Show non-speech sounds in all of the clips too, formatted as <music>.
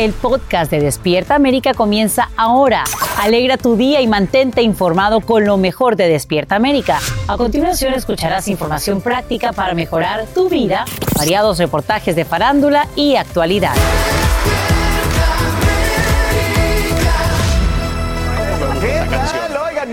El podcast de Despierta América comienza ahora. Alegra tu día y mantente informado con lo mejor de Despierta América. A continuación escucharás información práctica para mejorar tu vida, variados reportajes de farándula y actualidad.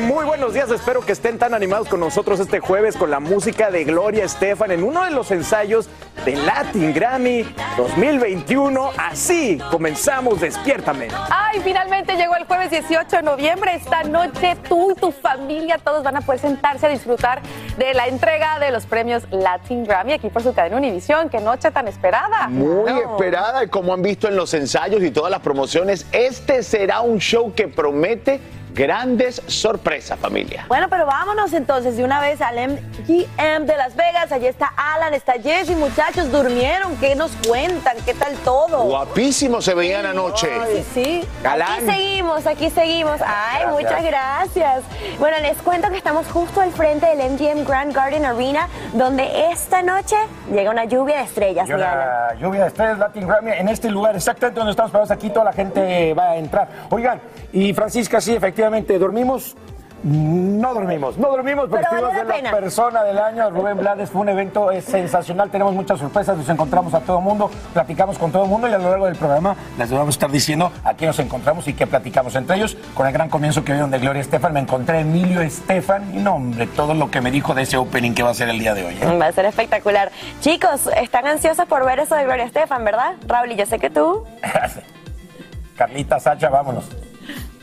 Muy buenos días. Espero que estén tan animados con nosotros este jueves con la música de Gloria Estefan en uno de los ensayos de Latin Grammy 2021. Así comenzamos Despiértame. Ay, finalmente llegó el jueves 18 de noviembre. Esta noche tú y tu familia todos van a poder sentarse a disfrutar de la entrega de los premios Latin Grammy aquí por su cadena Univisión. Qué noche tan esperada. Muy No. esperada y como han visto en los ensayos y todas las promociones, este será un show que promete grandes sorpresas, familia. Bueno, pero vámonos entonces de una vez al MGM de Las Vegas. Allí está Alan, está Jesse, muchachos, durmieron. ¿Qué nos cuentan? ¿Qué tal todo? Guapísimos se veían anoche. Sí, sí. Galán. Aquí seguimos, aquí seguimos. Ay, Gracias. muchas gracias. Bueno, les cuento que estamos justo al frente del MGM Grand Garden Arena, donde esta noche llega una lluvia de estrellas, una lluvia de estrellas Latin Grammy en este lugar, exactamente donde estamos parados aquí, toda la gente va a entrar. Oigan, y Francisca, sí, efectivamente, dormimos. No dormimos, no dormimos porque Pero valió de la la pena. persona del año, Rubén Blades, fue un evento eh, sensacional, tenemos muchas sorpresas, nos encontramos a todo el mundo, platicamos con todo el mundo y a lo largo del programa les vamos a estar diciendo a quién nos encontramos y qué platicamos entre ellos. Con el gran comienzo que vieron de Gloria Estefan, me encontré a Emilio Estefan y no, hombre, todo lo que me dijo de ese opening que va a ser el día de hoy. ¿eh? Va a ser espectacular. Chicos, están ansiosos por ver eso de Gloria Estefan, ¿verdad? Raúl, y yo sé que tú. <laughs> Carlita, Sacha, vámonos.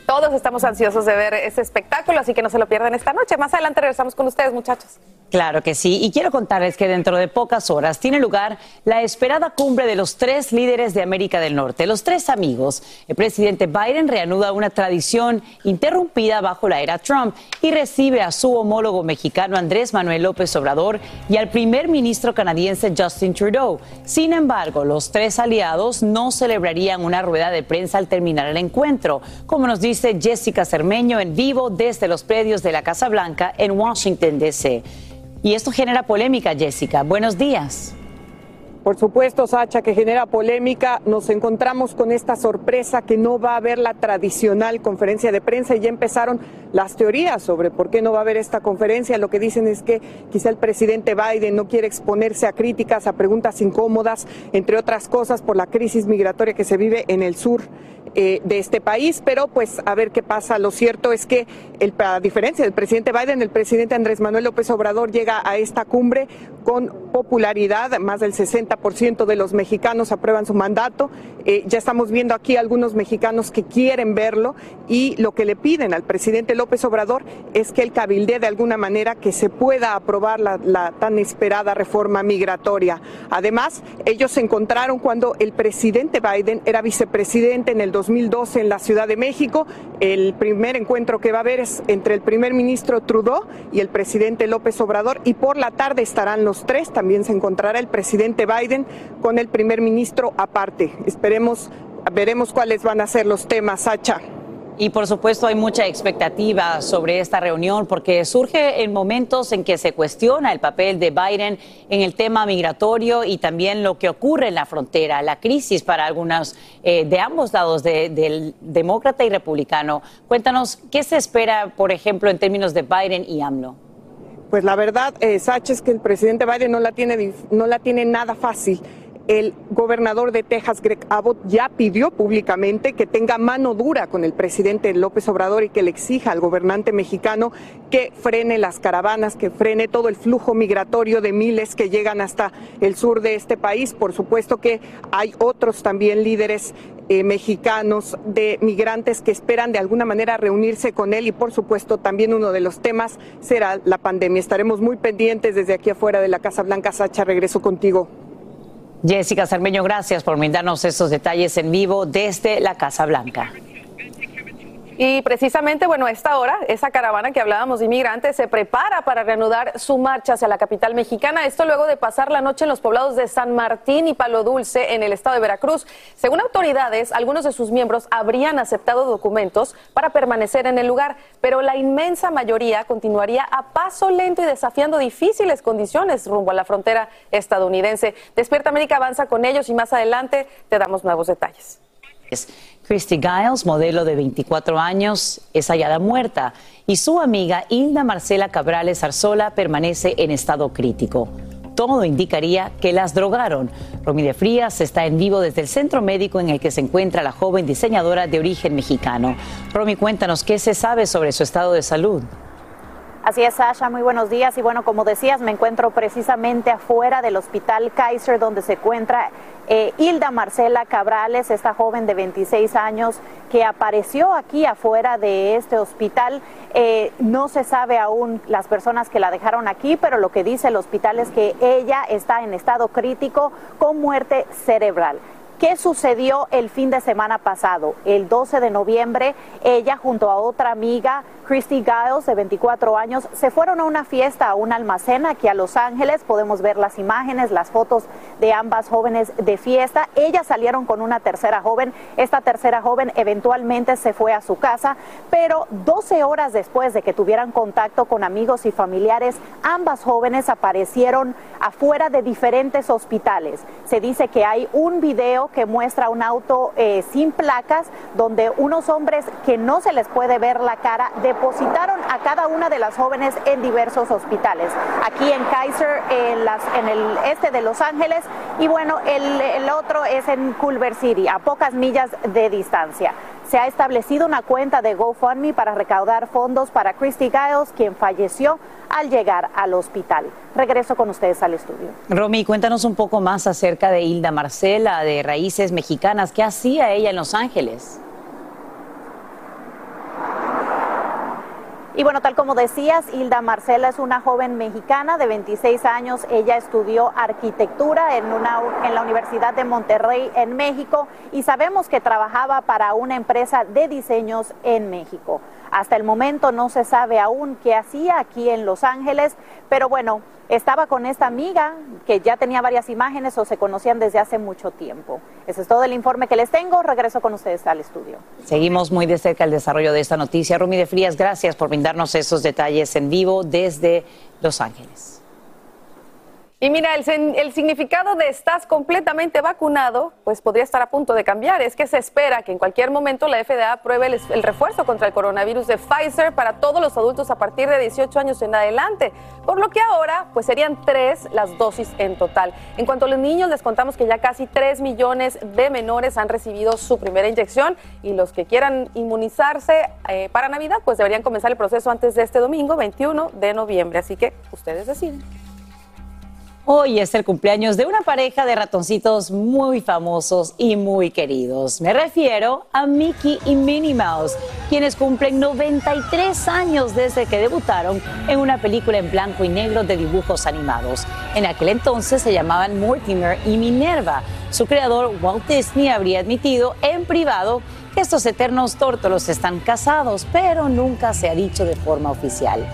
Todos estamos ansiosos de ver ese espectáculo, así que no se lo pierdan esta noche. Más adelante regresamos con ustedes, muchachos. Claro que sí, y quiero contarles que dentro de pocas horas tiene lugar la esperada cumbre de los tres líderes de América del Norte, los tres amigos. El presidente Biden reanuda una tradición interrumpida bajo la era Trump y recibe a su homólogo mexicano Andrés Manuel López Obrador y al primer ministro canadiense Justin Trudeau. Sin embargo, los tres aliados no celebrarían una rueda de prensa al terminar el encuentro, como nos dice Jessica Cermeño en vivo desde los predios de la Casa Blanca en Washington, D.C. Y esto genera polémica, Jessica. Buenos días. Por supuesto, Sacha, que genera polémica. Nos encontramos con esta sorpresa que no va a haber la tradicional conferencia de prensa y ya empezaron las teorías sobre por qué no va a haber esta conferencia. Lo que dicen es que quizá el presidente Biden no quiere exponerse a críticas, a preguntas incómodas, entre otras cosas por la crisis migratoria que se vive en el sur eh, de este país, pero pues a ver qué pasa. Lo cierto es que, a diferencia del presidente Biden, el presidente Andrés Manuel López Obrador llega a esta cumbre con popularidad, más del 60% de los mexicanos aprueban su mandato. Eh, ya estamos viendo aquí algunos mexicanos que quieren verlo y lo que le piden al presidente López Obrador es que él cabildee de alguna manera que se pueda aprobar la, la tan esperada reforma migratoria. Además, ellos se encontraron cuando el presidente Biden era vicepresidente en el 2012 en la Ciudad de México. El primer encuentro que va a haber es entre el primer ministro Trudeau y el presidente López Obrador y por la tarde estarán los tres. También se encontrará el presidente Biden con el primer ministro aparte. Esperemos, veremos cuáles van a ser los temas, Sacha. Y por supuesto hay mucha expectativa sobre esta reunión porque surge en momentos en que se cuestiona el papel de Biden en el tema migratorio y también lo que ocurre en la frontera, la crisis para algunos eh, de ambos lados, de- del demócrata y republicano. Cuéntanos, ¿qué se espera, por ejemplo, en términos de Biden y AMLO? Pues la verdad, eh, es que el presidente Biden no la tiene, no la tiene nada fácil. El gobernador de Texas, Greg Abbott, ya pidió públicamente que tenga mano dura con el presidente López Obrador y que le exija al gobernante mexicano que frene las caravanas, que frene todo el flujo migratorio de miles que llegan hasta el sur de este país. Por supuesto que hay otros también líderes eh, mexicanos de migrantes que esperan de alguna manera reunirse con él y por supuesto también uno de los temas será la pandemia. Estaremos muy pendientes desde aquí afuera de la Casa Blanca. Sacha, regreso contigo. Jessica Cermeño, gracias por brindarnos estos detalles en vivo desde la Casa Blanca. Y precisamente, bueno, a esta hora, esa caravana que hablábamos de inmigrantes se prepara para reanudar su marcha hacia la capital mexicana. Esto luego de pasar la noche en los poblados de San Martín y Palo Dulce, en el estado de Veracruz. Según autoridades, algunos de sus miembros habrían aceptado documentos para permanecer en el lugar, pero la inmensa mayoría continuaría a paso lento y desafiando difíciles condiciones rumbo a la frontera estadounidense. Despierta América avanza con ellos y más adelante te damos nuevos detalles. Christy Giles, modelo de 24 años, es hallada muerta y su amiga Hilda Marcela Cabrales Arzola permanece en estado crítico. Todo indicaría que las drogaron. Romy de Frías está en vivo desde el centro médico en el que se encuentra la joven diseñadora de origen mexicano. Romy, cuéntanos qué se sabe sobre su estado de salud. Así es, Sasha, muy buenos días. Y bueno, como decías, me encuentro precisamente afuera del Hospital Kaiser, donde se encuentra eh, Hilda Marcela Cabrales, esta joven de 26 años que apareció aquí afuera de este hospital. Eh, no se sabe aún las personas que la dejaron aquí, pero lo que dice el hospital es que ella está en estado crítico con muerte cerebral. ¿Qué sucedió el fin de semana pasado? El 12 de noviembre, ella junto a otra amiga, Christy Giles, de 24 años, se fueron a una fiesta, a un almacén aquí a Los Ángeles. Podemos ver las imágenes, las fotos de ambas jóvenes de fiesta. Ellas salieron con una tercera joven. Esta tercera joven eventualmente se fue a su casa, pero 12 horas después de que tuvieran contacto con amigos y familiares, ambas jóvenes aparecieron afuera de diferentes hospitales. Se dice que hay un video que muestra un auto eh, sin placas donde unos hombres que no se les puede ver la cara depositaron a cada una de las jóvenes en diversos hospitales. Aquí en Kaiser, en, el este de Los Ángeles, y bueno, el, el otro es en Culver City, a pocas millas de distancia. Se ha establecido una cuenta de GoFundMe para recaudar fondos para Christy Giles, quien falleció al llegar al hospital. Regreso con ustedes al estudio. Romy, cuéntanos un poco más acerca de Hilda Marcela, de Raíces Mexicanas. ¿Qué hacía ella en Los Ángeles? Y bueno, tal como decías, Hilda Marcela es una joven mexicana de 26 años. Ella estudió arquitectura en, la Universidad de Monterrey en México y sabemos que trabajaba para una empresa de diseños en México. Hasta el momento no se sabe aún qué hacía aquí en Los Ángeles, pero bueno, estaba con esta amiga que ya tenía varias imágenes o se conocían desde hace mucho tiempo. Ese es todo el informe que les tengo. Regreso con ustedes al estudio. Seguimos muy de cerca el desarrollo de esta noticia. Rumi de Frías, gracias por brindarnos esos detalles en vivo desde Los Ángeles. Y mira, el, significado de estás completamente vacunado, pues podría estar a punto de cambiar. Es que se espera que en cualquier momento la FDA apruebe el, el refuerzo contra el coronavirus de Pfizer para todos los adultos a partir de 18 años en adelante. Por lo que ahora, pues serían tres las dosis en total. En cuanto a los niños, les contamos que ya casi 3 millones de menores han recibido su primera inyección y los que quieran inmunizarse eh, para Navidad, pues deberían comenzar el proceso antes de este domingo, 21 de noviembre. Así que ustedes deciden. Hoy es el cumpleaños de una pareja de ratoncitos muy famosos y muy queridos. Me refiero a Mickey y Minnie Mouse, quienes cumplen 93 años desde que debutaron en una película en blanco y negro de dibujos animados. En aquel entonces se llamaban Mortimer y Minerva. Su creador, Walt Disney, habría admitido en privado que estos eternos tórtolos están casados, pero nunca se ha dicho de forma oficial.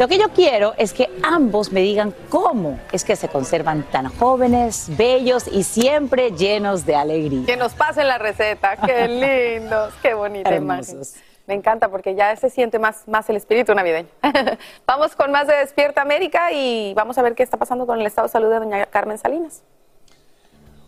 Lo que yo quiero es que ambos me digan cómo es que se conservan tan jóvenes, bellos y siempre llenos de alegría. Que nos pasen la receta. Qué <laughs> lindos, qué bonita imagen. Me encanta porque ya se siente más, más el espíritu navideño. <laughs> vamos con más de Despierta América y vamos a ver qué está pasando con el estado de salud de doña Carmen Salinas.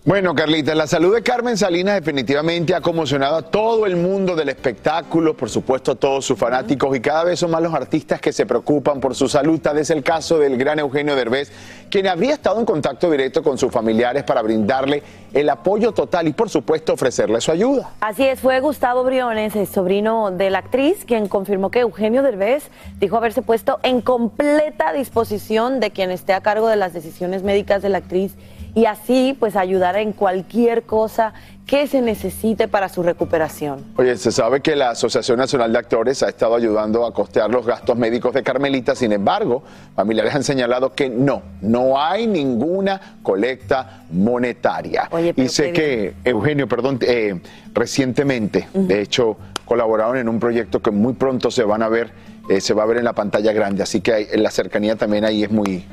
Bueno, Carlita, la salud de Carmen Salinas definitivamente ha conmocionado a todo el mundo del espectáculo, por supuesto a todos sus fanáticos y cada vez son más los artistas que se preocupan por su salud. Tal es el caso del gran Eugenio Derbez, quien habría estado en contacto directo con sus familiares para brindarle el apoyo total y por supuesto ofrecerle su ayuda. Así es, fue Gustavo Briones, el sobrino de la actriz, quien confirmó que Eugenio Derbez dijo haberse puesto en completa disposición de quien esté a cargo de las decisiones médicas de la actriz y así pues ayudar en cualquier cosa que se necesite para su recuperación. Oye, se sabe que la Asociación Nacional de Actores ha estado ayudando a costear los gastos médicos de Carmelita, sin embargo, familiares han señalado que no, no hay ninguna colecta monetaria. y sé que, Eugenio, perdón, eh, recientemente, de hecho, colaboraron en un proyecto que muy pronto se van a ver, eh, se va a ver en la pantalla grande, así que la cercanía también ahí es muy,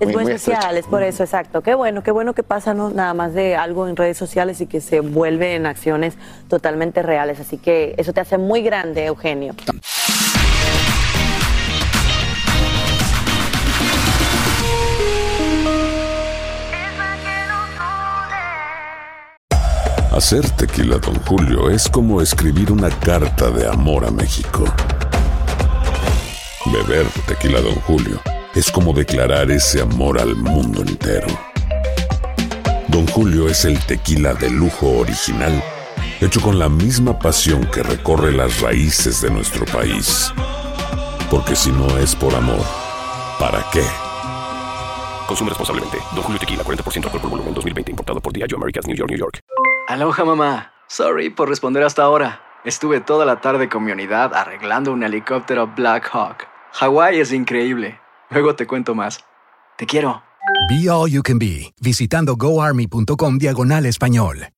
es muy, especial, es por eso, exacto. Qué bueno, qué bueno que pasa ¿no? nada más de algo en redes sociales y que se vuelve en acciones totalmente reales. Así que eso te hace muy grande, Eugenio. Hacer tequila, don Julio, es como escribir una carta de amor a México. Beber tequila, don Julio es como declarar ese amor al mundo entero. Don Julio es el tequila de lujo original, hecho con la misma pasión que recorre las raíces de nuestro país. Porque si no es por amor, ¿para qué? Consume responsablemente. Don Julio Tequila, 40% alcohol por volumen, 2020. Importado por Diageo Americas, New York, New York. Aloha, mamá. Sorry por responder hasta ahora. Estuve toda la tarde con mi unidad arreglando un helicóptero Black Hawk. Hawái es increíble. Luego te cuento más. Te quiero. Be All You Can Be, visitando goarmy.com diagonal español.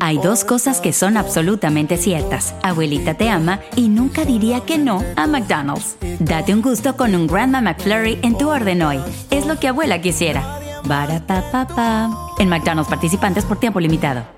Hay dos cosas que son absolutamente ciertas. Abuelita te ama y nunca diría que no a McDonald's. Date un gusto con un Grandma McFlurry en tu orden hoy. Es lo que abuela quisiera. Barata En McDonald's participantes por tiempo limitado.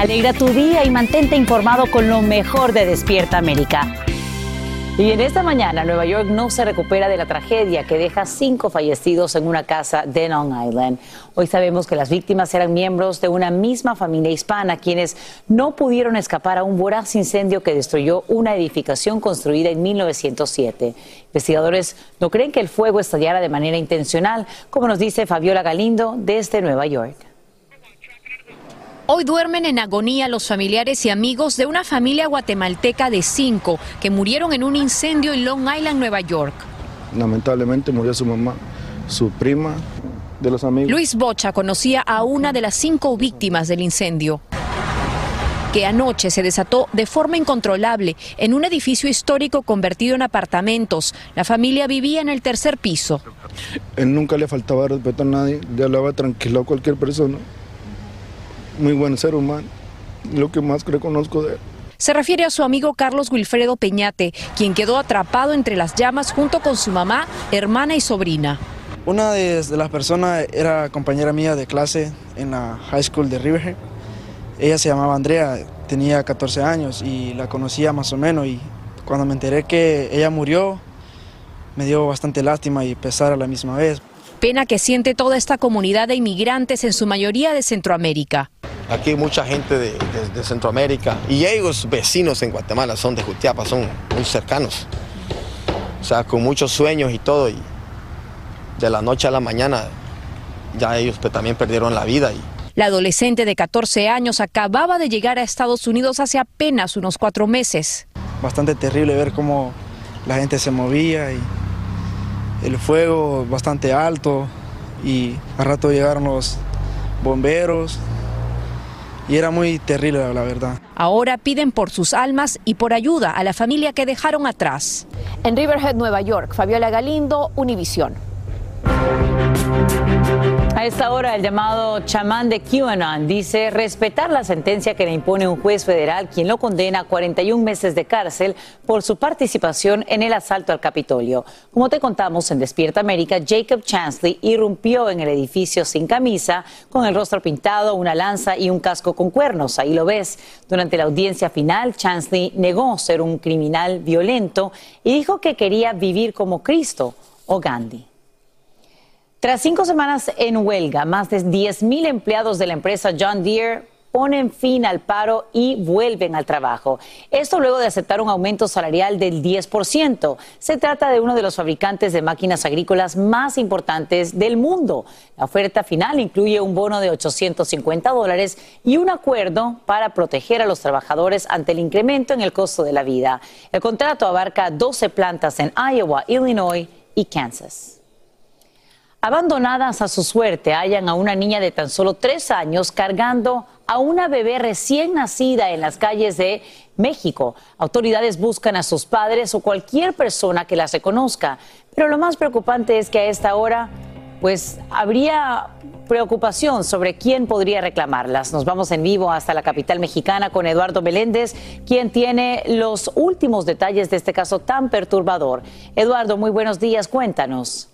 Alegra tu día y mantente informado con lo mejor de Despierta América. Y en esta mañana, Nueva York no se recupera de la tragedia que deja cinco fallecidos en una casa de Long Island. Hoy sabemos que las víctimas eran miembros de una misma familia hispana, quienes no pudieron escapar a un voraz incendio que destruyó una edificación construida en 1907. Investigadores no creen que el fuego estallara de manera intencional, como nos dice Fabiola Galindo desde Nueva York. Hoy duermen en agonía los familiares y amigos de una familia guatemalteca de cinco que murieron en un incendio en Long Island, Nueva York. Lamentablemente murió su mamá, su prima, de los amigos. Luis Bocha conocía a una de las cinco víctimas del incendio que anoche se desató de forma incontrolable en un edificio histórico convertido en apartamentos. La familia vivía en el tercer piso. Él nunca le faltaba respeto a nadie, le hablaba tranquilo a cualquier persona muy buen ser humano, lo que más reconozco de él. Se refiere a su amigo Carlos Wilfredo Peñate, quien quedó atrapado entre las llamas junto con su mamá, hermana y sobrina. Una de, las personas era compañera mía de clase en la high school de Riverhead. Ella se llamaba Andrea, tenía 14 años y la conocía más o menos y cuando me enteré que ella murió me dio bastante lástima y pesar a la misma vez. Pena que siente toda esta comunidad de inmigrantes, en su mayoría de Centroamérica. Aquí hay mucha gente de, Centroamérica y ellos vecinos en Guatemala son de Jutiapa, son muy cercanos. O sea, con muchos sueños y todo. Y de la noche a la mañana ya ellos pues, también perdieron la vida. Y... La adolescente de 14 años acababa de llegar a Estados Unidos hace apenas unos cuatro meses. Bastante terrible ver cómo la gente se movía y el fuego bastante alto y a rato llegaron los bomberos y era muy terrible la verdad. Ahora piden por sus almas y por ayuda a la familia que dejaron atrás. En Riverhead, Nueva York, Fabiola Galindo, Univisión. A esta hora, el llamado chamán de QAnon dice respetar la sentencia que le impone un juez federal, quien lo condena a 41 meses de cárcel por su participación en el asalto al Capitolio. Como te contamos en Despierta América, Jacob Chansley irrumpió en el edificio sin camisa, con el rostro pintado, una lanza y un casco con cuernos. Ahí lo ves. Durante la audiencia final, Chansley negó ser un criminal violento y dijo que quería vivir como Cristo o Gandhi. Tras cinco semanas en huelga, más de 10.000 empleados de la empresa John Deere ponen fin al paro y vuelven al trabajo. Esto luego de aceptar un aumento salarial del 10%. Se trata de uno de los fabricantes de máquinas agrícolas más importantes del mundo. La oferta final incluye un bono de 850 dólares y un acuerdo para proteger a los trabajadores ante el incremento en el costo de la vida. El contrato abarca 12 plantas en Iowa, Illinois y Kansas. Abandonadas a su suerte, hallan a una niña de tan solo tres años cargando a una bebé recién nacida en las calles de México. Autoridades buscan a sus padres o cualquier persona que las reconozca. Pero lo más preocupante es que a esta hora, pues habría preocupación sobre quién podría reclamarlas. Nos vamos en vivo hasta la capital mexicana con Eduardo Meléndez, quien tiene los últimos detalles de este caso tan perturbador. Eduardo, muy buenos días, cuéntanos.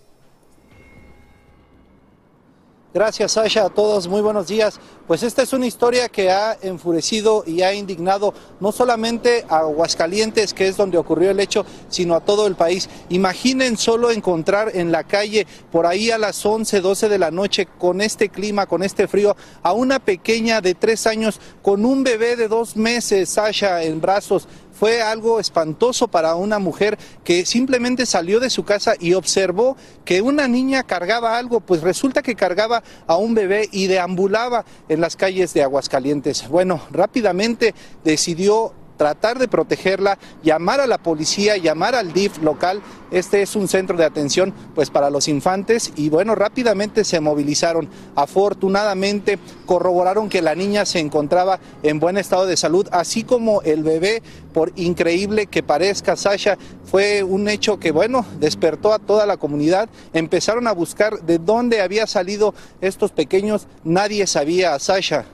Gracias, Sasha. A todos, muy buenos días. Pues esta es una historia que ha enfurecido y ha indignado no solamente a Aguascalientes, que es donde ocurrió el hecho, sino a todo el país. Imaginen solo encontrar en la calle, por ahí a las 11, 12 de la noche, con este clima, con este frío, a una pequeña de tres años con un bebé de dos meses, Sasha, en brazos fue algo espantoso para una mujer que simplemente salió de su casa y observó que una niña cargaba algo, pues resulta que cargaba a un bebé y deambulaba en las calles de Aguascalientes. Bueno, rápidamente decidió tratar de protegerla, llamar a la policía, llamar al DIF local. Este es un centro de atención pues para los infantes y bueno, rápidamente se movilizaron. Afortunadamente corroboraron que la niña se encontraba en buen estado de salud, así como el bebé, por increíble que parezca, Sasha, fue un hecho que bueno, despertó a toda la comunidad. Empezaron a buscar de dónde había salido estos pequeños, nadie sabía, Sasha.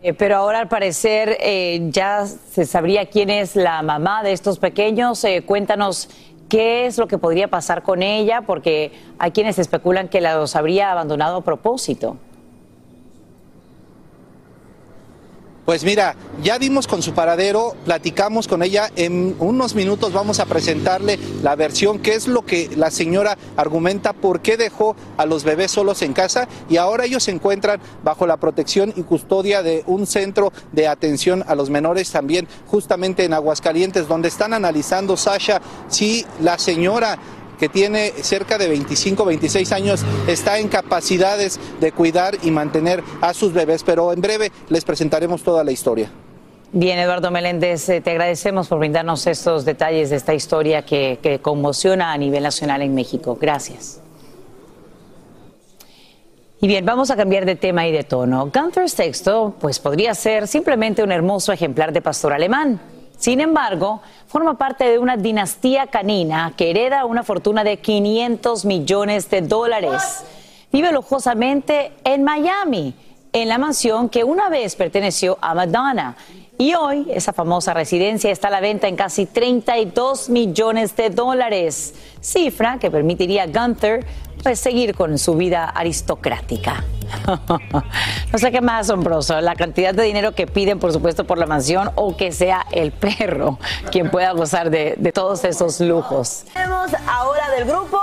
Eh, pero ahora al parecer eh, ya se sabría quién es la mamá de estos pequeños. Eh, cuéntanos qué es lo que podría pasar con ella, porque hay quienes especulan que los habría abandonado a propósito. Pues mira, ya dimos con su paradero, platicamos con ella, en unos minutos vamos a presentarle la versión, qué es lo que la señora argumenta, por qué dejó a los bebés solos en casa y ahora ellos se encuentran bajo la protección y custodia de un centro de atención a los menores también justamente en Aguascalientes, donde están analizando, Sasha, si la señora que tiene cerca de 25, 26 años, está en capacidades de cuidar y mantener a sus bebés, pero en breve les presentaremos toda la historia. Bien, Eduardo Meléndez, eh, te agradecemos por brindarnos estos detalles de esta historia que, conmociona a nivel nacional en México. Gracias. Y bien, vamos a cambiar de tema y de tono. Gunther Sexto, pues podría ser simplemente un hermoso ejemplar de pastor alemán. Sin embargo, forma parte de una dinastía canina que hereda una fortuna de 500 millones de dólares. Vive lujosamente en Miami, en la mansión que una vez perteneció a Madonna. Y hoy esa famosa residencia está a la venta en casi 32 millones de dólares, cifra que permitiría a Gunther pues, seguir con su vida aristocrática. <laughs> no sé qué más asombroso, la cantidad de dinero que piden, por supuesto, por la mansión o que sea el perro quien pueda gozar de, de todos esos lujos. Tenemos ahora del grupo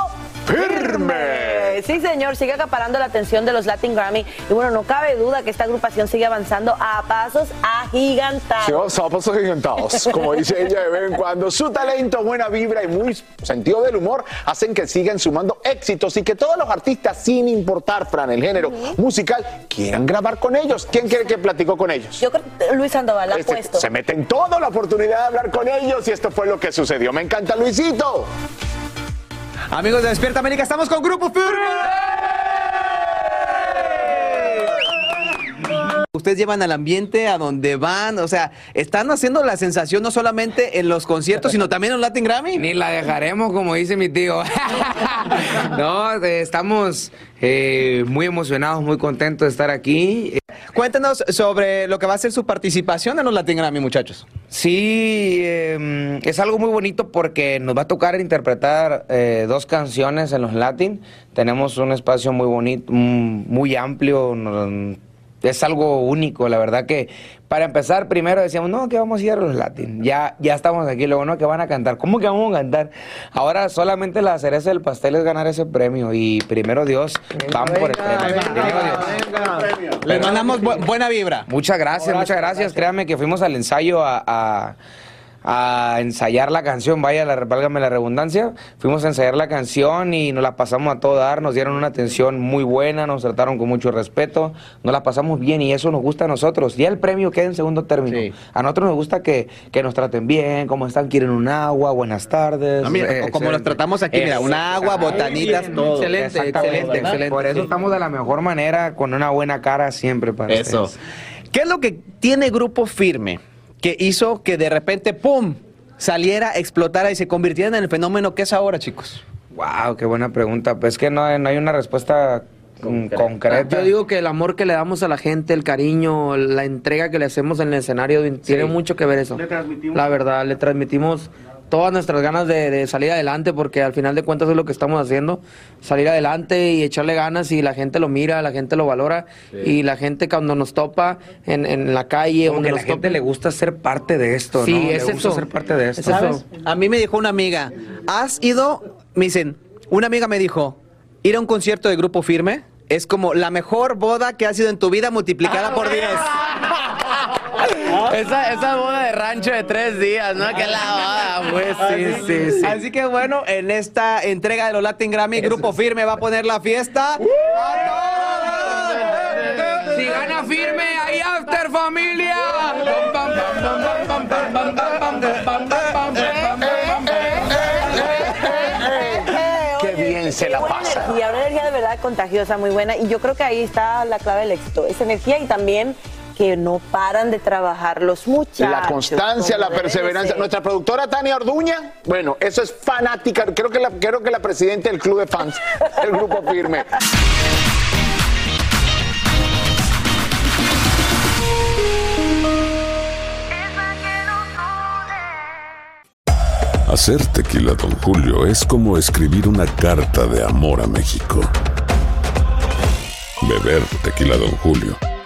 Firme. Sí, señor, sigue acaparando la atención de los Latin Grammy. Y bueno, no cabe duda que esta agrupación sigue avanzando a pasos agigantados. Sí, a pasos agigantados. Como dice ella de vez en cuando, su talento, buena vibra y muy sentido del humor hacen que sigan sumando éxitos y que todos los artistas, sin importar, Fran, el género musical, quieran grabar con ellos. ¿Quién quiere que platicó con ellos? Yo creo que Luis Sandoval ha Este, puesto. Se meten toda la oportunidad de hablar con ellos y esto fue lo que sucedió. Me encanta, Luisito. Amigos de Despierta América, estamos con Grupo Firme. Ustedes llevan al ambiente a donde van, o sea, están haciendo la sensación no solamente en los conciertos, sino también en Latin Grammy. Ni la dejaremos, como dice mi tío. <laughs> no, eh, estamos eh, muy emocionados, muy contentos de estar aquí. Cuéntenos sobre lo que va a ser su participación en los Latin Grammy, muchachos. Sí, eh, es algo muy bonito porque nos va a tocar interpretar eh, dos canciones en los Latin. Tenemos un espacio muy bonito, mm, muy amplio. es algo único, la verdad que para empezar primero decíamos, no, que vamos a ir a los Latin. Ya, ya estamos aquí, luego no, que van a cantar. ¿Cómo que vamos a cantar? Ahora solamente la cereza del pastel es ganar ese premio y primero Dios, vamos por el premio. Dios. Les mandamos bu- buena vibra. Muchas gracias, muchas gracias. Créanme que fuimos al ensayo a, a- a ensayar la canción, vaya, la, válgame la redundancia. Fuimos a ensayar la canción y nos la pasamos a todo dar. Nos dieron una atención muy buena, nos trataron con mucho respeto, nos la pasamos bien y eso nos gusta a nosotros. Ya el premio queda en segundo término. A nosotros nos gusta que, que nos traten bien, cómo están, quieren un agua, buenas tardes. No, mira, Eh, como excelente. tratamos aquí, mira, un agua, botanitas, todo. Excelente, excelente, excelente. Por eso Sí. estamos de la mejor manera, con una buena cara siempre para Eso. ustedes. ¿Qué es lo que tiene Grupo Firme que hizo que de repente, ¡pum!, saliera, explotara y se convirtiera en el fenómeno que es ahora, chicos? Wow, qué buena pregunta. Pues que no, hay- no hay una respuesta concreta. Yo digo que el amor que le damos a la gente, el cariño, la entrega que le hacemos en el escenario, tiene mucho que ver eso. La verdad, le transmitimos todas nuestras ganas de, de salir adelante, porque al final de cuentas es lo que estamos haciendo, salir adelante y echarle ganas y la gente lo mira, la gente lo valora y la gente cuando nos topa en, en la calle, Como donde que nos la gente le gusta ser parte de esto, Sí, ¿no? Le es gusta eso. ser parte de esto. Es eso. ¿Sabes? A mí me dijo una amiga, ¿has ido? Me dicen, una amiga me dijo, ir a un concierto de Grupo Firme es como la mejor boda que ha sido en tu vida multiplicada por 10. <laughs> Esa, esa boda de rancho de tres días, ¿no? Que la boda, pues, sí, sí, sí. Así que bueno, en esta entrega de los Latin Grammy, Grupo Firme va a poner la fiesta. Si gana firme, hay after familia. Qué bien se la buena pasa. energía, una energía de verdad contagiosa, muy buena. Y yo creo que ahí está la clave del éxito. Esa energía y también que no paran de trabajar los muchachos. La constancia, la perseverancia. ser. Nuestra productora Tania Orduña, bueno, eso es fanática. Creo que la, creo que la presidenta del club de fans <laughs> del grupo firme. Hacer tequila, Don Julio, es como escribir una carta de amor a México. Beber tequila, Don Julio,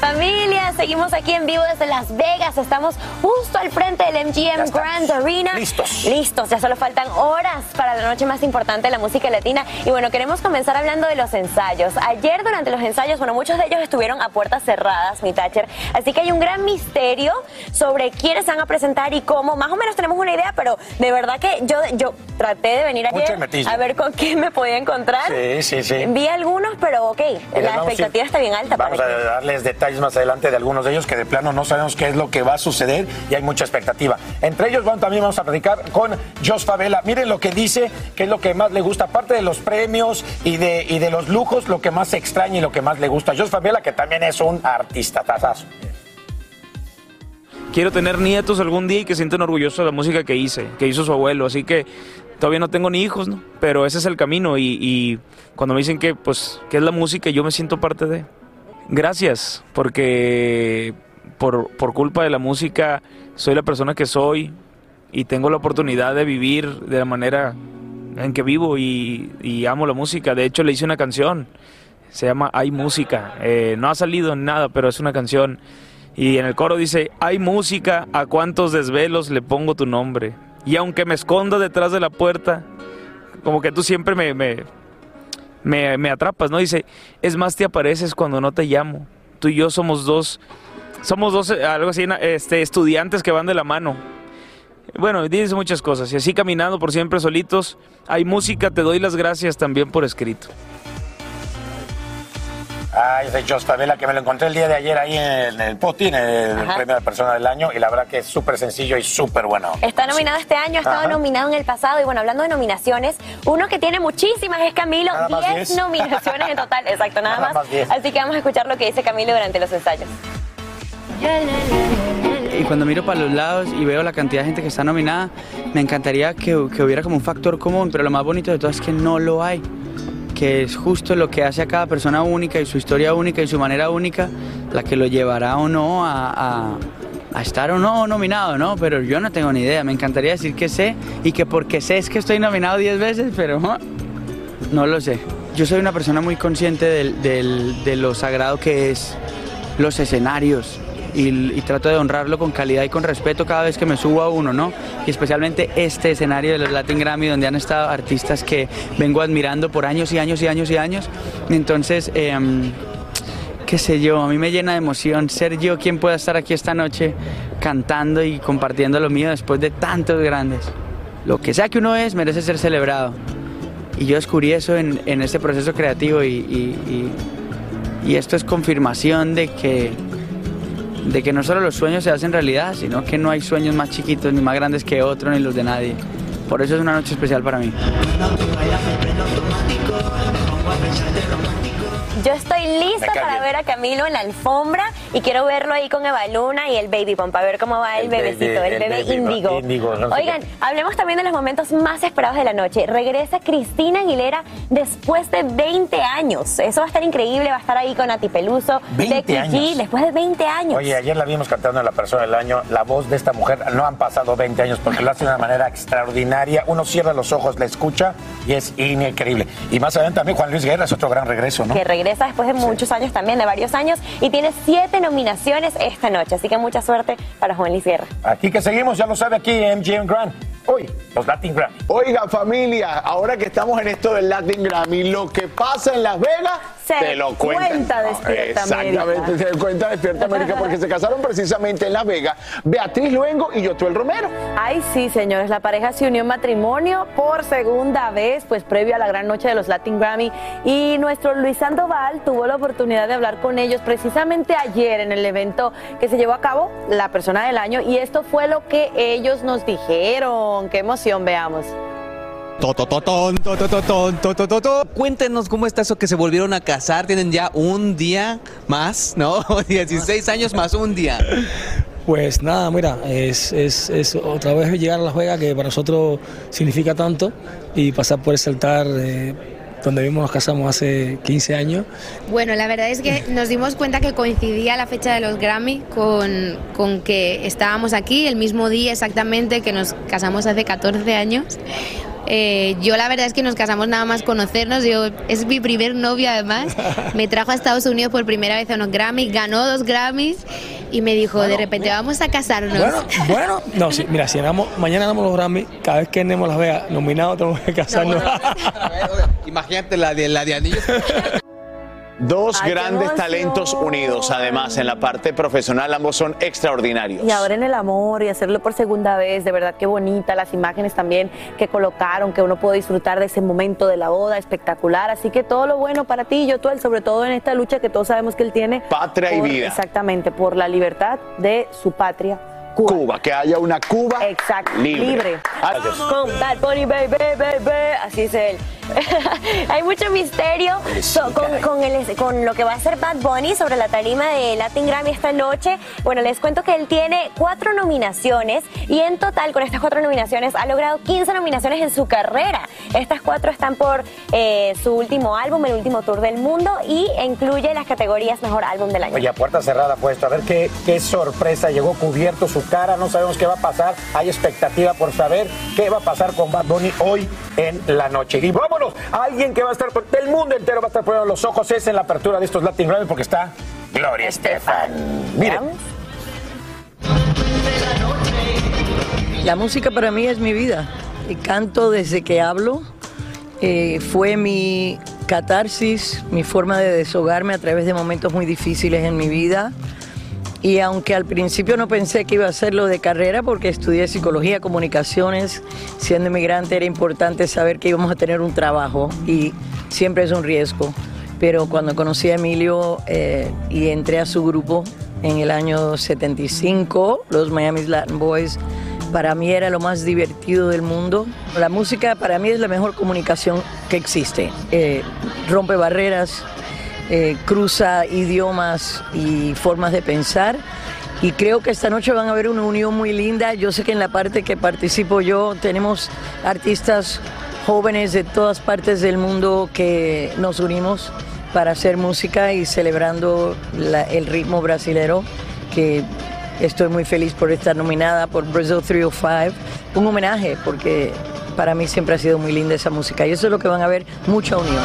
Familia, seguimos aquí en vivo desde Las Vegas. Estamos justo al frente del MGM Grand Arena. Listos. Listos, ya solo faltan horas para la noche más importante de la música latina. Y bueno, queremos comenzar hablando de los ensayos. Ayer durante los ensayos, bueno, muchos de ellos estuvieron a puertas cerradas, mi Thatcher. Así que hay un gran misterio sobre quiénes van a presentar y cómo. Más o menos tenemos una idea, pero de verdad que yo, yo traté de venir ayer a ver con quién me podía encontrar. Sí, sí, sí. Vi algunos, pero ok, les la a ir- expectativa está bien alta. Vamos a para que- darles detalles más adelante de algunos de ellos que de plano no sabemos qué es lo que va a suceder y hay mucha expectativa. Entre ellos bueno, también vamos a platicar con Jos Favela. Miren lo que dice, que es lo que más le gusta, aparte de los premios y de, y de los lujos, lo que más extraña y lo que más le gusta. Jos Favela, que también es un artista tazazo. quiero tener nietos algún día y que sientan orgullosos de la música que hice, que hizo su abuelo. Así que todavía no tengo ni hijos, ¿no? Pero ese es el camino y, y cuando me dicen que, pues, que es la música, yo me siento parte de. Gracias, porque por, por culpa de la música soy la persona que soy y tengo la oportunidad de vivir de la manera en que vivo y, amo la música. De hecho, le hice una canción, se llama Hay Música. Eh, no ha salido en nada, pero es una canción. Y en el coro dice, hay música, a cuántos desvelos le pongo tu nombre. Y aunque me esconda detrás de la puerta, como que tú siempre me, me, me atrapas, ¿no? Dice, es más te apareces cuando no te llamo. Tú y yo somos dos, somos dos, eh, algo así, este, estudiantes que van de la mano. Bueno, dice muchas cosas. Y así caminando por siempre solitos, hay música, te doy las gracias también por escrito. Ay, es de Jos Favela, que me lo encontré el día de ayer ahí en el POTI, en el Ajá. premio de persona del año, y la verdad que es súper sencillo y súper bueno. Está nominado este año, ha estado Ajá. nominado en el pasado. Y bueno, hablando de nominaciones, uno que tiene muchísimas es Camilo. Nada más 10 diez. nominaciones en total, exacto, nada, Nada más. más. Así que vamos a escuchar lo que dice Camilo durante los ensayos. Y cuando miro para los lados y veo la cantidad de gente que está nominada, me encantaría que, que hubiera como un factor común, pero lo más bonito de todo es que no lo hay, que es justo lo que hace a cada persona única y su historia única y su manera única la que lo llevará o no a, estar o no nominado, ¿no? Pero yo no tengo ni idea, me encantaría decir que sé y que porque sé es que estoy nominado 10 veces, pero <laughs> ¿no? lo sé. Yo soy una persona muy consciente del- de lo sagrado que es los escenarios y, y trato de honrarlo con calidad y con respeto cada vez que me subo a uno, ¿no? Y especialmente este escenario de los Latin Grammy donde han estado artistas que vengo admirando por años y años y años y años. Entonces, em, qué sé yo, a mí me llena de emoción ser yo quien pueda estar aquí esta noche cantando y compartiendo lo mío después de tantos grandes. Lo que sea que uno es merece ser celebrado. Y yo descubrí eso en, en este proceso creativo y, y- y- y esto es confirmación de que, de que no solo los sueños se hacen realidad, sino que no hay sueños más chiquitos ni más grandes que otro ni los de nadie. Por eso es una noche especial para mí. Yo estoy lista para bien. ver a Camilo en la alfombra y quiero verlo ahí con Eva Luna y el Baby Pump, a ver cómo va el, El bebecito, el el bebé índigo. índigo, no sé Oigan, hablemos también de los momentos más esperados de la noche. Regresa Cristina Aguilera después de 20 años. Eso va a estar increíble, va a estar ahí con Nati Peluso, 20 Becky G, años. después de 20 años. Oye, ayer la vimos cantando en La Persona del Año. La voz de esta mujer no han pasado 20 años porque lo hace de una manera extraordinaria. Uno cierra los ojos, la escucha y es increíble. Y más adelante también Juan Luis Guerra es otro gran regreso, ¿no? que regresa después de muchos años también, de varios años, y tiene siete nominaciones esta noche. Así que mucha suerte para Juan Luis Guerra. Aquí que seguimos, ya lo sabe aquí MGM Grand. Hoy, los Latin Grammy. Oiga, familia, ahora que estamos en esto del Latin Grammy, lo que pasa en Las Vegas, Se te lo cuenta. cuenta Despierta Exactamente, América. se cuenta Despierta América, porque se casaron precisamente en Las Vegas Beatriz Luengo y Yotuel Romero. Ay, sí, señores, la pareja se unió en matrimonio por segunda vez, pues previo a la gran noche de los Latin Grammy. Y nuestro Luis Sandoval tuvo la oportunidad de hablar con ellos precisamente ayer en el evento que se llevó a cabo, la persona del año, y esto fue lo que ellos nos dijeron. Qué emoción, veamos. Cuéntenos cómo está eso que se volvieron a casar. Tienen ya un día más, ¿no? <laughs> 16 años más un día. Pues nada, mira, es, es, es otra vez llegar a Las Vegas que para nosotros significa tanto y pasar por ese altar eh, donde vimos nos casamos hace 15 años. Bueno, la verdad es que <laughs> nos dimos cuenta que coincidía la fecha de los Grammy con, con que estábamos aquí el mismo día exactamente que nos casamos hace 14 años. Eh, yo la verdad es que nos casamos nada más conocernos. Yo, es mi primer novio además. <laughs> Me trajo a Estados Unidos por primera vez a unos Grammys, ganó dos Grammys y me dijo, de repente vamos a casarnos. Bueno, bueno, <laughs> no, sí, mira, si ganamos, mañana ganamos los Grammy, cada vez que Nemo las vea nominado tenemos que casarnos. <laughs> Imagínate la de, la de anillos. Dos Ay, grandes talentos unidos, además, en la parte profesional, ambos son extraordinarios. Y ahora en el amor y hacerlo por segunda vez, de verdad qué bonita, las imágenes también que colocaron, que uno puede disfrutar de ese momento de la boda, espectacular. Así que todo lo bueno para ti, yo todo sobre todo en esta lucha que todos sabemos que él tiene. Patria y vida. Exactamente, por la libertad de su patria. Cuba. que haya una Cuba Exacto, libre. libre. Con Bad Bunny, baby, baby, así es él. <laughs> Hay mucho misterio so- con, con el- con lo que va a hacer Bad Bunny sobre la tarima de Latin Grammy esta noche. Bueno, les cuento que él tiene cuatro nominaciones y en total con estas cuatro nominaciones ha logrado 15 nominaciones en su carrera. Estas cuatro están por eh, su último álbum, el último tour del mundo y incluye las categorías Mejor Álbum del Año. Oye, a puerta cerrada puesto. A ver qué, qué sorpresa. Llegó cubierto su cara. No sabemos qué va a pasar. Hay expectativa por saber qué va a pasar con Bad Bunny hoy en la noche. Y vámonos. Alguien que va a estar del mundo entero va a estar poniendo los ojos. Es en la apertura de estos Latin Grammy porque está Gloria Estefan. Miren. La música para mí es mi vida. Y canto desde que hablo. Eh, fue mi catarsis, mi forma de deshogarme a través de momentos muy difíciles en mi vida. Y aunque al principio no pensé que iba a hacerlo de carrera, porque estudié psicología, comunicaciones, siendo inmigrante era importante saber que íbamos a tener un trabajo y siempre es un riesgo. Pero cuando conocí a Emilio eh, y entré a su grupo en el año 75, los Miami Latin Boys, para mí era lo más divertido del mundo. La música para mí es la mejor comunicación que existe. Eh, rompe barreras, eh, cruza idiomas y formas de pensar. Y creo que esta noche van a ver una unión muy linda. Yo sé que en la parte que participo yo tenemos artistas jóvenes de todas partes del mundo que nos unimos para hacer música y celebrando el ritmo brasilero, que estoy muy feliz por estar nominada por Brazil 305. Un homenaje, porque para mí siempre ha sido muy linda esa música. Y eso es lo que van a ver, mucha unión.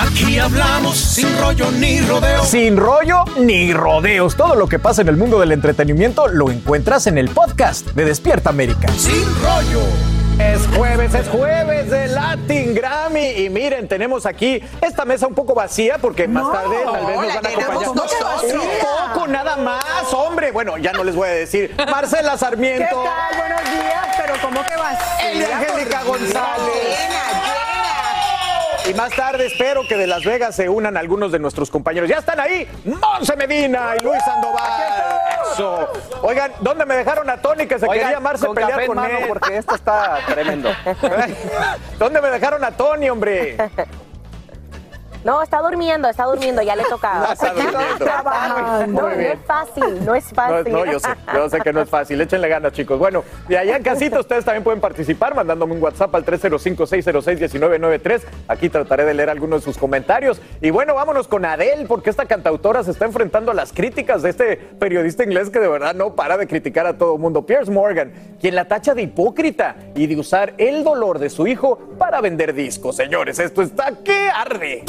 Aquí hablamos sin rollo ni rodeo. Sin rollo ni rodeos. Todo lo que pasa en el mundo del entretenimiento lo encuentras en el podcast de Despierta América. Sin rollo. Es jueves, es jueves de Latin Grammy. Y miren, tenemos aquí esta mesa un poco vacía porque más tarde tal vez nos van a acompañar. Un poco nada más, hombre. Bueno, ya no les voy a decir. <laughs> Marcela Sarmiento. ¿Qué tal? Buenos días, pero ¿cómo que vas? Elia Angélica González. Y más tarde espero que de Las Vegas se unan algunos de nuestros compañeros. Ya están ahí, Monse Medina y Luis Sandoval. Eso. Oigan, ¿dónde me dejaron a Tony que se Oigan, quería amarse con pelear café con mano, él? porque esto está tremendo. <laughs> ¿Dónde me dejaron a Tony, hombre? No, está durmiendo, está durmiendo, ya le <laughs> tocaba. No, está durmiendo. trabajando. Muy No, no es fácil, no es fácil. no, yo sé, yo sé que no es fácil. Échenle ganas, chicos. Bueno, y allá en casita ustedes también pueden participar mandándome un WhatsApp al 305-606-1993. Aquí trataré de leer algunos de sus comentarios. Y bueno, vámonos con Adele, porque esta cantautora se está enfrentando a las críticas de este periodista inglés que de verdad no para de criticar a todo el mundo. Piers Morgan, quien la tacha de hipócrita y de usar el dolor de su hijo para vender discos. Señores, esto está que arde.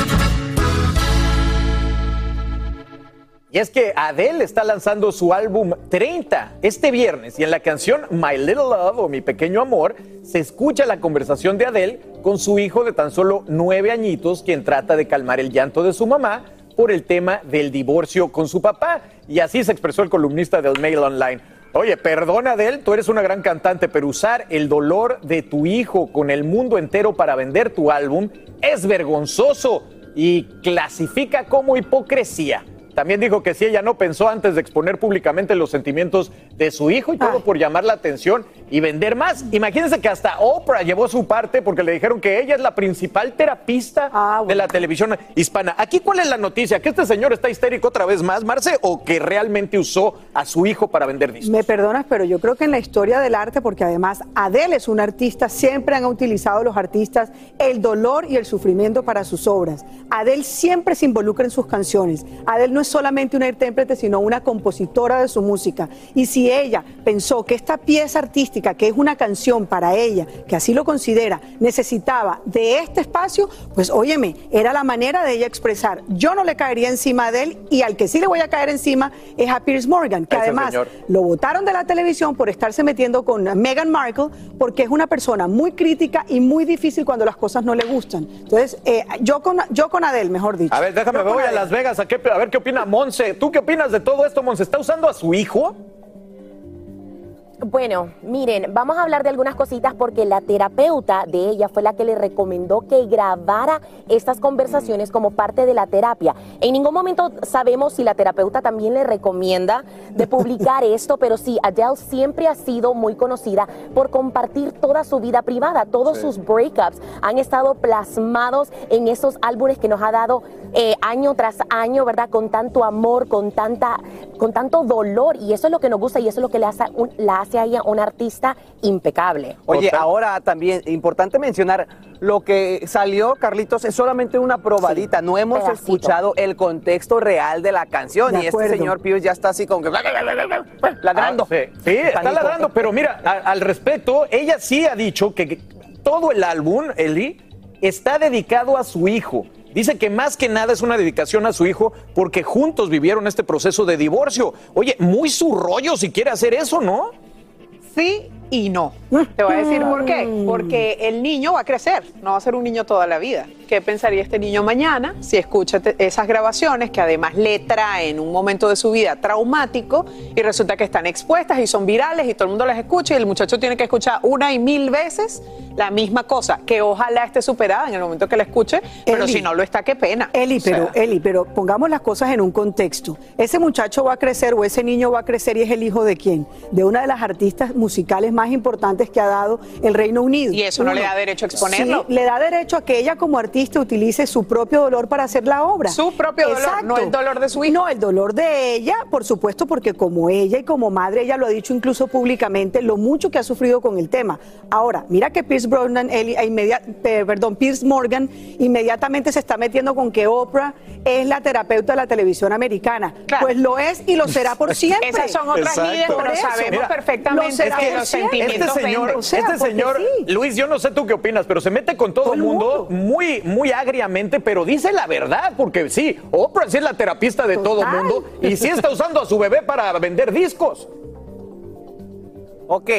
Y es que Adele está lanzando su álbum 30 este viernes y en la canción My Little Love o Mi Pequeño Amor se escucha la conversación de Adele con su hijo de tan solo nueve añitos quien trata de calmar el llanto de su mamá por el tema del divorcio con su papá. Y así se expresó el columnista del Mail Online. Oye, perdona Adele, tú eres una gran cantante, pero usar el dolor de tu hijo con el mundo entero para vender tu álbum es vergonzoso y clasifica como hipocresía. También dijo que si ella no pensó antes de exponer públicamente los sentimientos de su hijo y todo por llamar la atención y vender más. Imagínense que hasta Oprah llevó su parte porque le dijeron que ella es la principal terapista de la televisión hispana. Aquí, ¿cuál es la noticia? ¿Que este señor está histérico otra vez más, Marce, o que realmente usó a su hijo para vender discos? Me perdonas, pero yo creo que en la historia del arte, porque además Adele es una artista, siempre han utilizado los artistas el dolor y el sufrimiento para sus obras. Adele siempre se involucra en sus canciones. Adele no es solamente una intérprete, sino una compositora de su música. Y si ella pensó que esta pieza artística, que es una canción para ella, que así lo considera, necesitaba de este espacio, pues óyeme, era la manera de ella expresar. Yo no le caería encima a Adele y al que sí le voy a caer encima es a Piers Morgan, que Ese además señor. lo votaron de la televisión por estarse metiendo con Meghan Markle, porque es una persona muy crítica y muy difícil cuando las cosas no le gustan. Entonces, eh, yo, con, yo con Adele, mejor dicho. A ver, déjame, Yo me voy a. Las Vegas a, qué- a ver qué opina Monse. ¿Tú qué opinas de todo esto, Monse? ¿Está usando a su hijo? Bueno, miren, vamos a hablar de algunas cositas porque la terapeuta de ella fue la que le recomendó que grabara estas conversaciones como parte de la terapia. En ningún momento sabemos si la terapeuta también le recomienda de publicar <laughs> esto, pero sí, Adele siempre ha sido muy conocida por compartir toda su vida privada. Todos sus breakups han estado plasmados en esos álbumes que nos ha dado eh, año tras año, ¿verdad? Con tanto amor, con tanta, con tanto dolor. Y eso es lo que nos gusta y eso es lo que le hace, un- la hace a ella una artista impecable. Oye, ahora también importante mencionar lo que salió, Carlitos, es solamente una probadita. no hemos pedacito. escuchado el contexto real de la canción. De y este señor Pierce ya está así como que ladrando. Ah, sí, sí, está ladrando, pero mira, a- al respecto, ella sí ha dicho que que todo el álbum, Eli, está dedicado a su hijo. Dice que más que nada es una dedicación a su hijo porque juntos vivieron este proceso de divorcio. Oye, muy su rollo si quiere hacer eso, ¿no? Sí y no. Te voy a decir por qué. Porque el niño va a crecer, no va a ser un niño toda la vida. ¿Qué pensaría este niño mañana si escucha esas grabaciones que además le traen un momento de su vida traumático y resulta que están expuestas y son virales y todo el mundo las escucha y el muchacho tiene que escuchar una y mil veces la misma cosa, que ojalá esté superada en el momento que la escuche, pero Eli. si no lo está, qué pena. Eli, O sea, pero, Eli, pero pongamos las cosas en un contexto. Ese muchacho va a crecer o ese niño va a crecer y es el hijo de quién? De una de las artistas musicales más importantes que ha dado el Reino Unido. Y eso no le da derecho a exponerlo. Sí, le da derecho a que ella como artista utilice su propio dolor para hacer la obra. Su propio dolor, no el dolor de su hijo. No, el dolor de ella, por supuesto, porque como ella y como madre, ella lo ha dicho incluso públicamente, lo mucho que ha sufrido con el tema. Ahora, mira que Pierce Brosnan, Eli- e perdón, Pierce Morgan, inmediatamente se está metiendo con que Oprah es la terapeuta de la televisión americana. Pues lo es y lo será por <laughs> siempre. Esas son otras Exacto. líderes, pero sabemos Mira, perfectamente lo será que Este señor, venden. O sea, este señor, sí. Luis, yo no sé tú qué opinas, pero se mete con todo, el mundo, muy, muy agriamente, pero dice la verdad, porque sí, Oprah sí es la terapista de todo el mundo y sí está usando a su bebé para vender discos. Ok,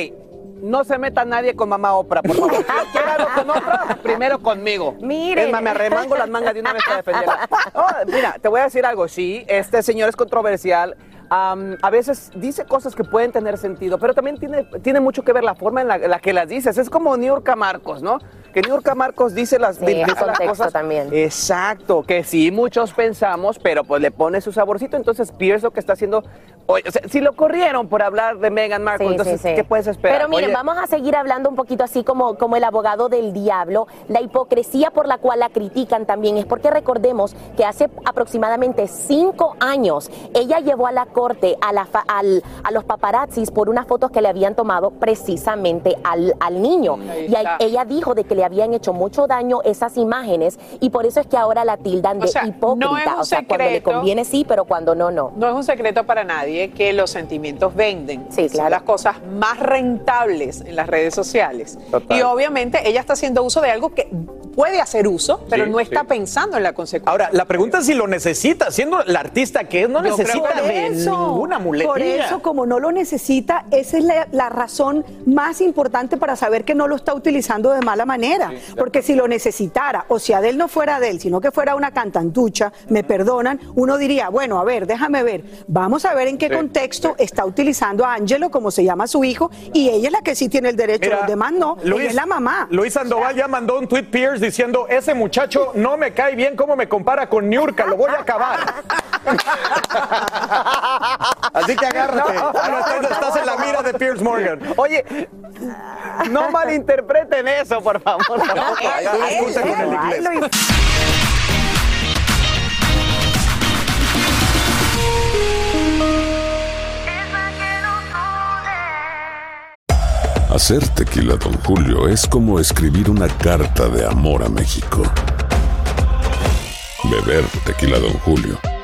no se meta nadie con mamá Oprah, por favor. <laughs> Si algo con Oprah, primero conmigo. Es más, me arremango las mangas de una vez para defenderla. No, mira, te voy a decir algo. Sí, este señor es controversial. Am, a veces dice cosas que pueden tener sentido, pero también tiene, tiene mucho que ver la forma en la, que las dices. Es como Niurka Marcos, ¿no? Que Niurka Marcos dice las, Sí, dice las cosas. también. Exacto, que sí muchos pensamos, pero pues le pone su saborcito. Entonces Pierce lo que está haciendo. Oye, o sea, si lo corrieron por hablar de Meghan Markle, Sí, entonces, sí. ¿qué puedes esperar? Pero miren, Oye, vamos a seguir hablando un poquito así como, como el abogado del diablo. La hipocresía por la cual la critican también es porque recordemos que hace aproximadamente cinco años ella llevó a la corte a, la fa- al- a los paparazzis por unas fotos que le habían tomado precisamente al, al niño. Y a- ella dijo de que le habían hecho mucho daño esas imágenes y por eso es que ahora la tildan de O sea, hipócrita. no es un o sea, cuando le conviene sí, pero cuando no, no. No es un secreto para nadie que los sentimientos venden. Son las cosas más rentables en las redes sociales. Total. Y obviamente ella está haciendo uso de algo que puede hacer uso, pero Sí, no está sí. pensando en la consecuencia. Ahora, la pregunta es si lo necesita, siendo la artista que es, no Yo necesita que de eso, ninguna muletilla. Por eso, como no lo necesita, esa es la, la razón más importante para saber que no lo está utilizando de mala manera. Porque si lo necesitara, o si Adele no fuera Adele, sino que fuera una cantantucha, me perdonan, uno diría, bueno, a ver, déjame ver, vamos a ver en qué Sí, contexto está utilizando a Angelo, como se llama su hijo, y ella es la que sí tiene el derecho, Mira, los demás no, ella es la mamá. Luis Sandoval ya mandó un tweet Pierce diciendo, ese muchacho no me cae bien, ¿cómo me compara con Niurka? Lo voy a acabar. <laughs> Así que agárrate. No, Ahora estás, no, estás en la no. mira de Pierce Morgan. Oye, no malinterpreten eso, por favor. Hacer tequila, Don Julio, es como escribir una carta de amor a México. Beber tequila, Don Julio,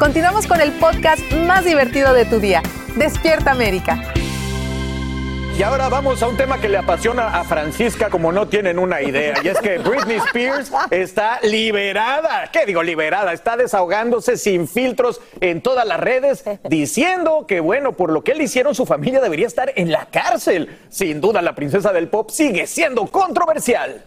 Continuamos con el podcast más divertido de tu día. Despierta América. Y ahora vamos a un tema que le apasiona a Francisca como no tienen una idea. Y es que Britney Spears está liberada. ¿Qué digo liberada? Está desahogándose sin filtros en todas las redes, diciendo que, bueno, por lo que le hicieron, su familia debería estar en la cárcel. Sin duda, la princesa del pop sigue siendo controversial.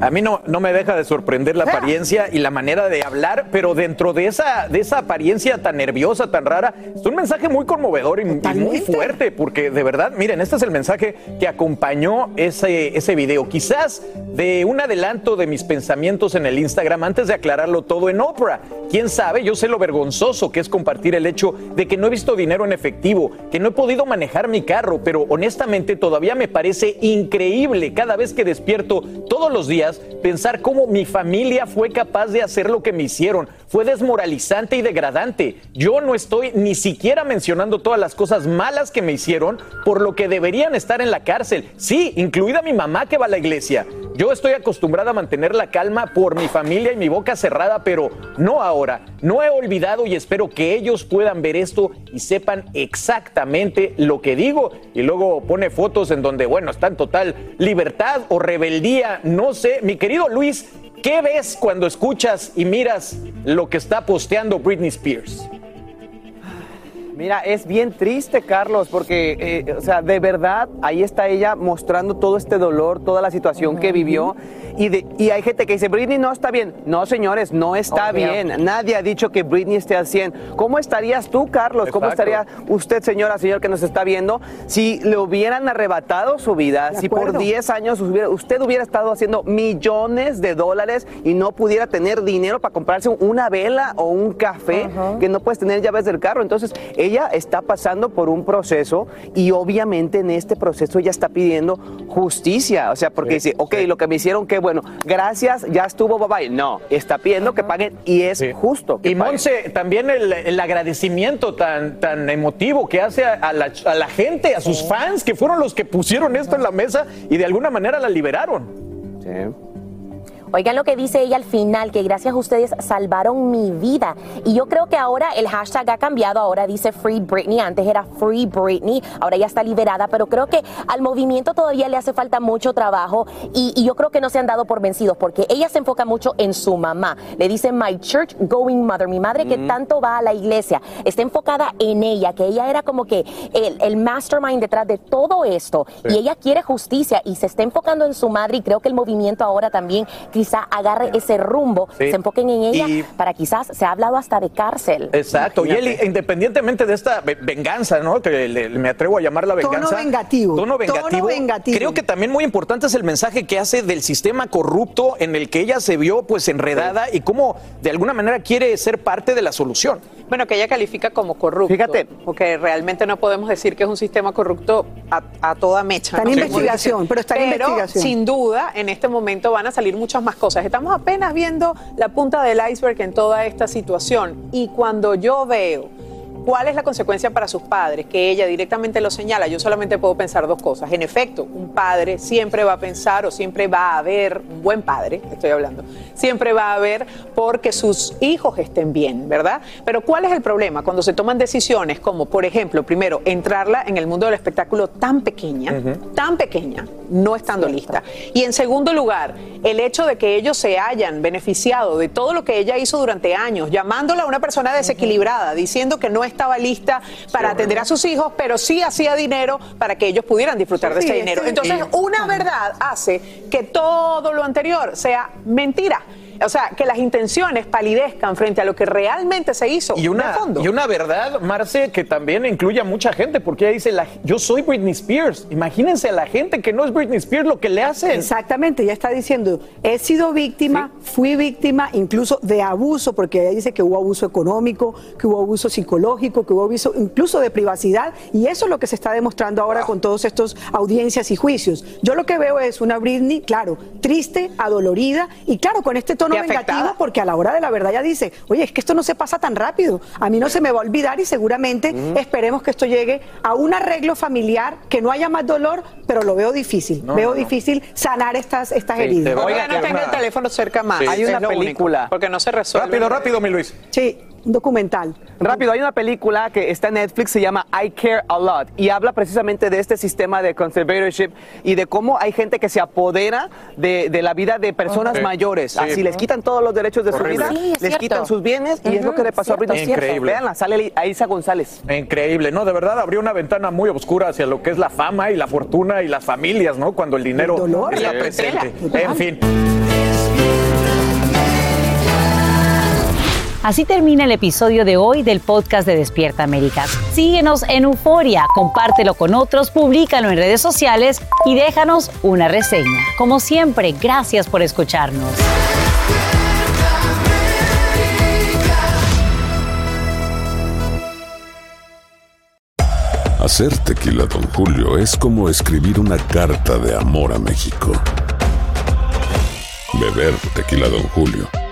A mí no, no me deja de sorprender la apariencia y la manera de hablar, pero dentro de esa, de esa apariencia tan nerviosa, tan rara, es un mensaje muy conmovedor y, y muy fuerte, porque de verdad, miren, este es el mensaje que acompañó ese, ese video. Quizás de un adelanto de mis pensamientos en el Instagram antes de aclararlo todo en Oprah. Quién sabe, yo sé lo vergonzoso que es compartir el hecho de que no he visto dinero en efectivo, que no he podido manejar mi carro, pero honestamente todavía me parece increíble cada vez que despierto todos los días pensar cómo mi familia fue capaz de hacer lo que me hicieron. Fue desmoralizante y degradante. Yo no estoy ni siquiera mencionando todas las cosas malas que me hicieron por lo que deberían estar en la cárcel. Sí, incluida mi mamá que va a la iglesia. Yo estoy acostumbrada a mantener la calma por mi familia y mi boca cerrada, pero no ahora. No he olvidado y espero que ellos puedan ver esto y sepan exactamente lo que digo. Y luego pone fotos en donde, bueno, está en total libertad o rebeldía. No sé, mi querido Luis, ¿qué ves cuando escuchas y miras lo que está posteando Britney Spears? Mira, es bien triste, Carlos, porque, eh, o sea, de verdad, ahí está ella mostrando todo este dolor, toda la situación que vivió. Y, de- y hay gente que dice, Britney no está bien. No, señores, no está Obvio. bien. Nadie ha dicho que Britney esté al 100. ¿Cómo estarías tú, Carlos? ¿Cómo Exacto. estaría usted, señora, señor que nos está viendo, si le hubieran arrebatado su vida, si por acuerdo. 10 años hubiera- usted hubiera estado haciendo millones de dólares y no pudiera tener dinero para comprarse una vela o un café, que no puedes tener llaves del carro? Entonces, ella está pasando por un proceso y obviamente en este proceso ella está pidiendo justicia. O sea, porque dice, ok, lo que me hicieron, qué bueno, gracias, ya estuvo, bye bye. No, está pidiendo que paguen y es justo. que Y paguen. Monse, también el, el agradecimiento tan, tan emotivo que hace a, a la, a la gente, a sus fans, que fueron los que pusieron esto en la mesa y de alguna manera la liberaron. Oigan lo que dice ella al final, que gracias a ustedes salvaron mi vida. Y yo creo que ahora el hashtag ha cambiado, ahora dice Free Britney, antes era Free Britney, ahora ya está liberada, pero creo que al movimiento todavía le hace falta mucho trabajo. Y, y yo creo que no se han dado por vencidos porque ella se enfoca mucho en su mamá. Le dice My Church Going Mother, mi madre que Mm. tanto va a la iglesia, está enfocada en ella, que ella era como que el, el mastermind detrás de todo esto. Sí. y ella quiere justicia y se está enfocando en su madre. Y creo que el movimiento ahora también quizá agarre ese rumbo, Sí. se enfoquen en ella Y- para quizás, se ha hablado hasta de cárcel. Exacto. Y él, independientemente de esta ve- venganza, ¿no? Que le- me atrevo a llamar la Tono venganza. vengativo. Tono Tono vengativo. vengativo. Creo que también muy importante es el mensaje que hace del sistema corrupto en el que ella se vio pues enredada y cómo de alguna manera quiere ser parte de la solución. Bueno, que ella califica como corrupto. Fíjate. Porque realmente no podemos decir que es un sistema corrupto a, a toda mecha. Está en ¿no? investigación, pero está en investigación. sin duda, en este momento van a salir muchas más cosas. Estamos apenas viendo la punta del iceberg en toda esta situación. Y cuando yo veo cuál es la consecuencia para sus padres, que ella directamente lo señala, yo solamente puedo pensar dos cosas. En efecto, un padre siempre va a pensar o siempre va a ver, un buen padre, estoy hablando, siempre va a ver porque sus hijos estén bien, ¿verdad? Pero ¿cuál es el problema? Cuando se toman decisiones como, por ejemplo, primero, entrarla en el mundo del espectáculo tan pequeña, tan pequeña, no estando lista. Y en segundo lugar, el hecho de que ellos se hayan beneficiado de todo lo que ella hizo durante años, llamándola a una persona desequilibrada, diciendo que no estaba lista para atender a sus hijos, pero sí hacía dinero para que ellos pudieran disfrutar de ese dinero. Entonces, una verdad hace que todo lo anterior sea mentira. O sea, que las intenciones palidezcan frente a lo que realmente se hizo Y de una, fondo. y una verdad, Marce, que también incluye a mucha gente, porque ella dice, la- yo soy Britney Spears. Imagínense a la gente que no es Britney Spears lo que le hacen. Exactamente, ella está diciendo, he sido víctima, fui víctima incluso de abuso, porque ella dice que hubo abuso económico, que hubo abuso psicológico, que hubo abuso incluso de privacidad, y eso es lo que se está demostrando ahora con todos estos audiencias y juicios. Yo lo que veo es una Britney, claro, triste, adolorida, y claro, con este tono Vengativo, porque a la hora de la verdad ella dice, oye, es que esto no se pasa tan rápido, a mí no se me va a olvidar y seguramente esperemos que esto llegue a un arreglo familiar, que no haya más dolor, pero lo veo difícil, No, veo no, no. difícil sanar estas, estas heridas. Oiga, no tenga el teléfono cerca más. Sí. Hay una único, película. porque no se resuelve. Rápido, rápido, mi Luis. Sí, un documental. Rápido, hay una película que está en Netflix, se llama I Care a Lot, y habla precisamente de este sistema de conservatorship y de cómo hay gente que se apodera de, de la vida de personas mayores. Sí. Así les quitan todos los derechos de Horrible. su vida, Sí, les cierto. quitan sus bienes, y es lo que le pasó a Britney Spears. Increíble. Véanla, sale Aisa González. Increíble, ¿no? De verdad abrió una ventana muy oscura hacia lo que es la fama y la fortuna y las familias, ¿no? Cuando el dinero dolor. está La presente. En fin. Así termina el episodio de hoy del podcast de Despierta América. Síguenos en Euforia, compártelo con otros, públicalo en redes sociales y déjanos una reseña. Como siempre, gracias por escucharnos. Hacer tequila, Don Julio, es como escribir una carta de amor a México. Beber tequila, Don Julio,